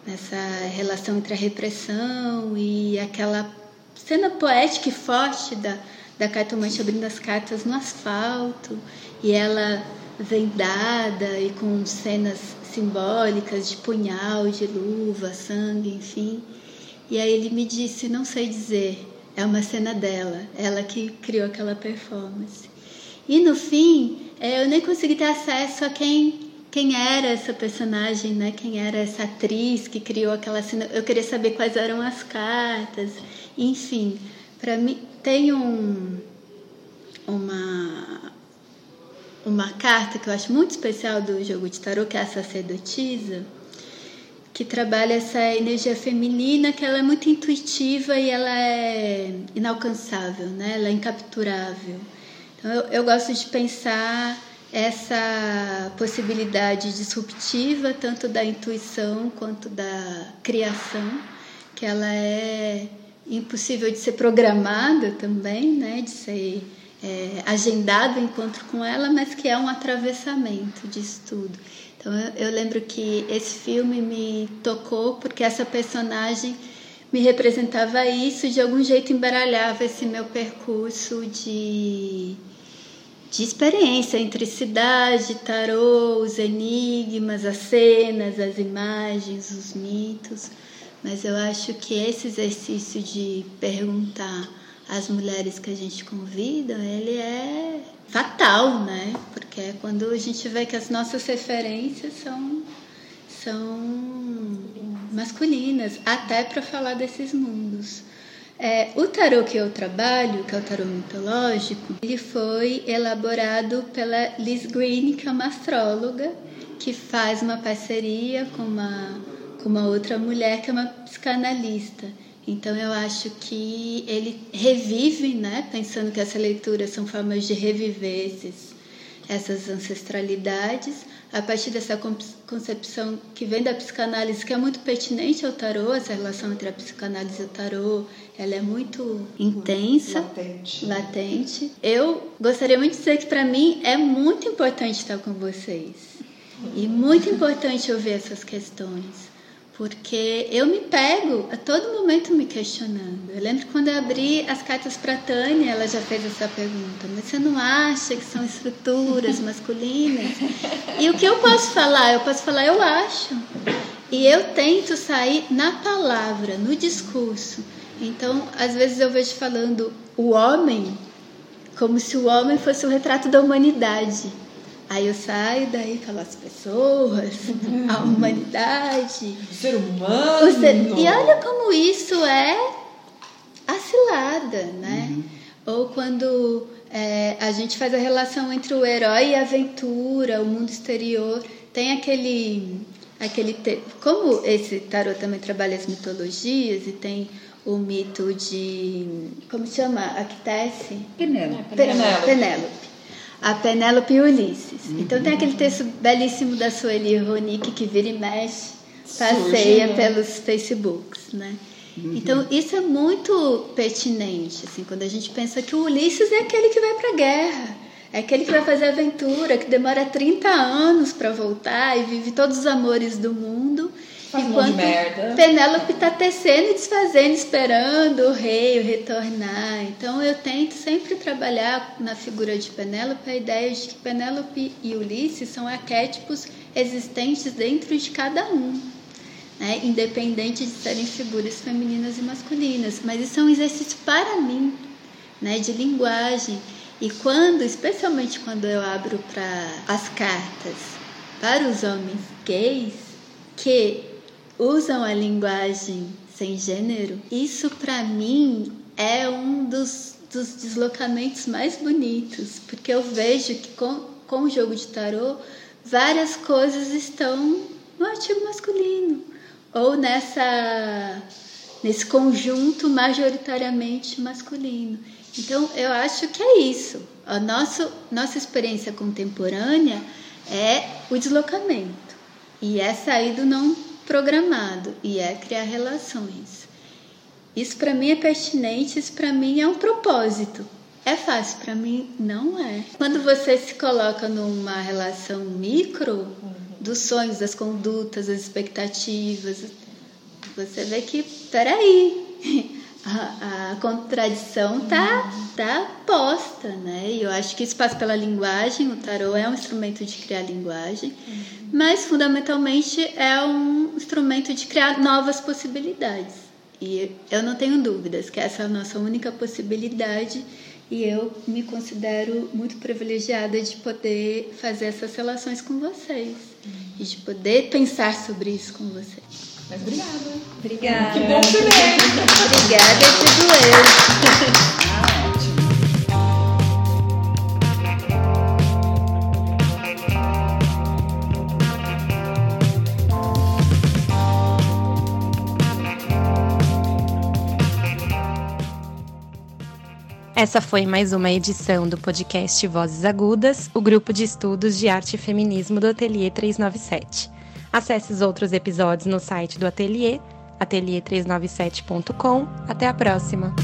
nessa relação entre a repressão e aquela cena poética e forte da, da cartomante abrindo as cartas no asfalto e ela vendada e com cenas simbólicas de punhal, de luva, sangue, enfim. E aí ele me disse, não sei dizer, é uma cena dela, ela que criou aquela performance. E no fim, é, eu nem consegui ter acesso a quem quem era essa personagem, né? Quem era essa atriz que criou aquela cena? Eu queria saber quais eram as cartas. Enfim, para mim tem um uma uma carta que eu acho muito especial do jogo de tarô, que é a sacerdotisa que trabalha essa energia feminina que ela é muito intuitiva e ela é inalcançável, né? Ela é incapturável. Então eu, eu gosto de pensar essa possibilidade disruptiva tanto da intuição quanto da criação, que ela é impossível de ser programada também, né? De ser é, agendado o encontro com ela, mas que é um atravessamento disso tudo. Então eu, eu lembro que esse filme me tocou porque essa personagem me representava isso, de algum jeito embaralhava esse meu percurso de, de experiência entre cidade, tarô, os enigmas, as cenas, as imagens, os mitos. Mas eu acho que esse exercício de perguntar às mulheres que a gente convida, ele é fatal, né? Porque é quando a gente vê que as nossas referências são, são masculinas, até para falar desses mundos. É, o tarô que eu trabalho, que é o tarô mitológico, ele foi elaborado pela Liz Green, que é uma astróloga, que faz uma parceria com uma, com uma outra mulher que é uma psicanalista. Então eu acho que ele revive, né, pensando que essa leitura são formas de reviver esses, essas ancestralidades, a partir dessa concepção que vem da psicanálise, que é muito pertinente ao tarô, essa relação entre a psicanálise e o tarô, ela é muito intensa, latente. latente. Eu gostaria muito de dizer que para mim é muito importante estar com vocês. E muito importante ouvir essas questões, porque eu me pego a todo momento me questionando. Eu lembro quando eu abri as cartas para Tânia, ela já fez essa pergunta: mas você não acha que são estruturas masculinas? E o que eu posso falar? Eu posso falar, eu acho. E eu tento sair na palavra, no discurso. Então, às vezes eu vejo falando o homem como se o homem fosse o retrato da humanidade. Aí eu saio daí falo as pessoas, a humanidade, o ser humano. O ser... E olha como isso é a cilada, né? Uhum. Ou quando é, a gente faz a relação entre o herói e a aventura, o mundo exterior, tem aquele aquele te... como esse tarot também trabalha as mitologias e tem o mito de como chama Actesse Penélope Penélope, Penélope. A Penélope e Ulisses uhum. então tem aquele texto belíssimo da Sueli Ronick que vira e mexe passeia Surge, né? pelos Facebooks né uhum. então isso é muito pertinente assim quando a gente pensa que o Ulisses é aquele que vai para a guerra é aquele que vai fazer aventura, que demora 30 anos para voltar e vive todos os amores do mundo. Faz enquanto um Penélope está tecendo e desfazendo, esperando o rei retornar. Então eu tento sempre trabalhar na figura de Penélope a ideia de que Penélope e Ulisses são arquétipos existentes dentro de cada um. Né? independente de serem figuras femininas e masculinas, mas isso é um exercício para mim, né? de linguagem. E quando, especialmente quando eu abro para as cartas para os homens gays que usam a linguagem sem gênero, isso para mim é um dos, dos deslocamentos mais bonitos, porque eu vejo que com, com o jogo de tarô várias coisas estão no artigo masculino ou nessa nesse conjunto majoritariamente masculino. Então, eu acho que é isso. A nossa, nossa experiência contemporânea é o deslocamento e é sair do não programado e é criar relações. Isso para mim é pertinente, isso para mim é um propósito. É fácil, para mim não é. Quando você se coloca numa relação micro dos sonhos, das condutas, das expectativas, você vê que, peraí, a, a contradição tá, tá posta, né? E eu acho que isso passa pela linguagem, o tarô é um instrumento de criar linguagem, uhum. mas fundamentalmente é um instrumento de criar novas possibilidades. E eu não tenho dúvidas que essa é a nossa única possibilidade e eu me considero muito privilegiada de poder fazer essas relações com vocês uhum. e de poder pensar sobre isso com vocês. Mas obrigada. Obrigada. Que bom que você veio. Obrigada, tudo eu. Essa foi mais uma edição do podcast Vozes Agudas, o grupo de estudos de arte e feminismo do Ateliê 397. Acesse os outros episódios no site do Ateliê, ateliê397.com. Até a próxima!